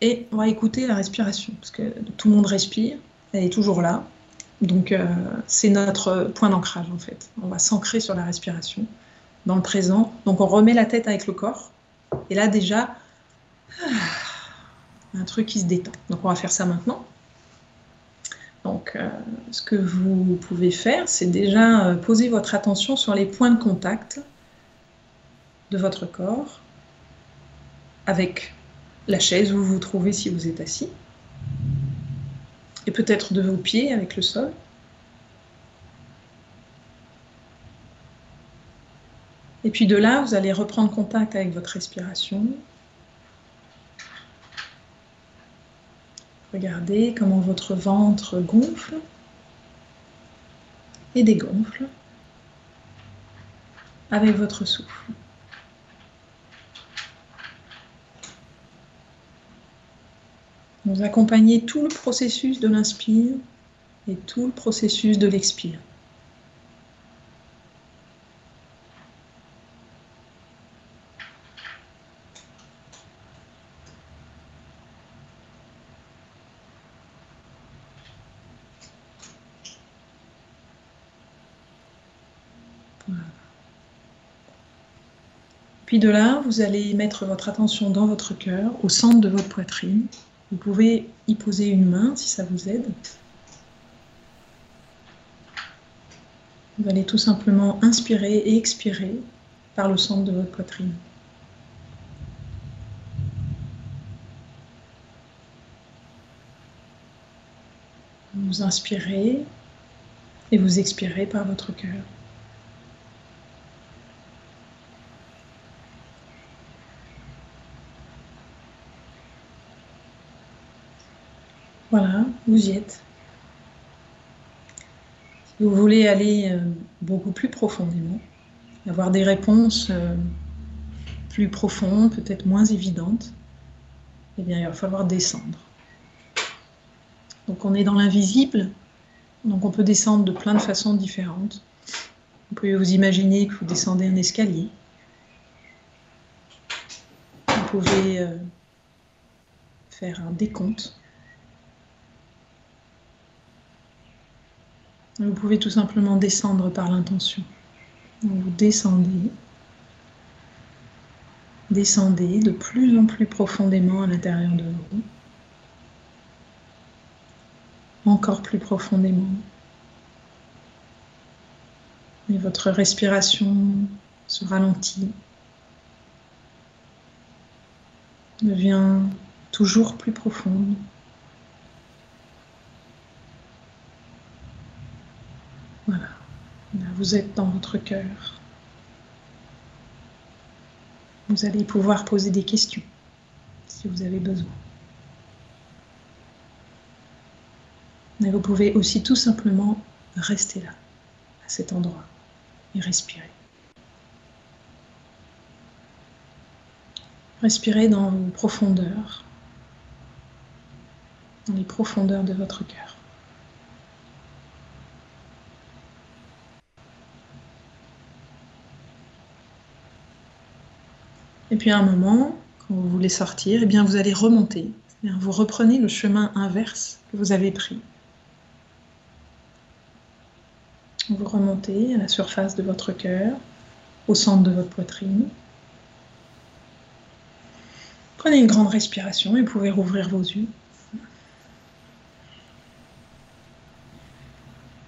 Et on va écouter la respiration, parce que tout le monde respire, elle est toujours là. Donc euh, c'est notre point d'ancrage en fait. On va s'ancrer sur la respiration dans le présent. Donc on remet la tête avec le corps. Et là déjà, un truc qui se détend. Donc on va faire ça maintenant. Donc euh, ce que vous pouvez faire, c'est déjà euh, poser votre attention sur les points de contact de votre corps avec la chaise où vous vous trouvez si vous êtes assis et peut-être de vos pieds avec le sol. Et puis de là, vous allez reprendre contact avec votre respiration. Regardez comment votre ventre gonfle et dégonfle avec votre souffle. Vous accompagnez tout le processus de l'inspire et tout le processus de l'expire. Puis de là, vous allez mettre votre attention dans votre cœur, au centre de votre poitrine. Vous pouvez y poser une main si ça vous aide. Vous allez tout simplement inspirer et expirer par le centre de votre poitrine. Vous inspirez et vous expirez par votre cœur. Voilà, vous y êtes. Si vous voulez aller euh, beaucoup plus profondément, avoir des réponses euh, plus profondes, peut-être moins évidentes, eh bien, il va falloir descendre. Donc, on est dans l'invisible, donc on peut descendre de plein de façons différentes. Vous pouvez vous imaginer que vous descendez un escalier. Vous pouvez euh, faire un décompte Vous pouvez tout simplement descendre par l'intention. Vous descendez, descendez de plus en plus profondément à l'intérieur de vous, encore plus profondément. Et votre respiration se ralentit, devient toujours plus profonde. Voilà. vous êtes dans votre cœur. Vous allez pouvoir poser des questions si vous avez besoin. Mais vous pouvez aussi tout simplement rester là, à cet endroit, et respirer. Respirez dans vos profondeurs, dans les profondeurs de votre cœur. Et puis à un moment, quand vous voulez sortir, eh bien vous allez remonter. Vous reprenez le chemin inverse que vous avez pris. Vous remontez à la surface de votre cœur, au centre de votre poitrine. Prenez une grande respiration et vous pouvez rouvrir vos yeux.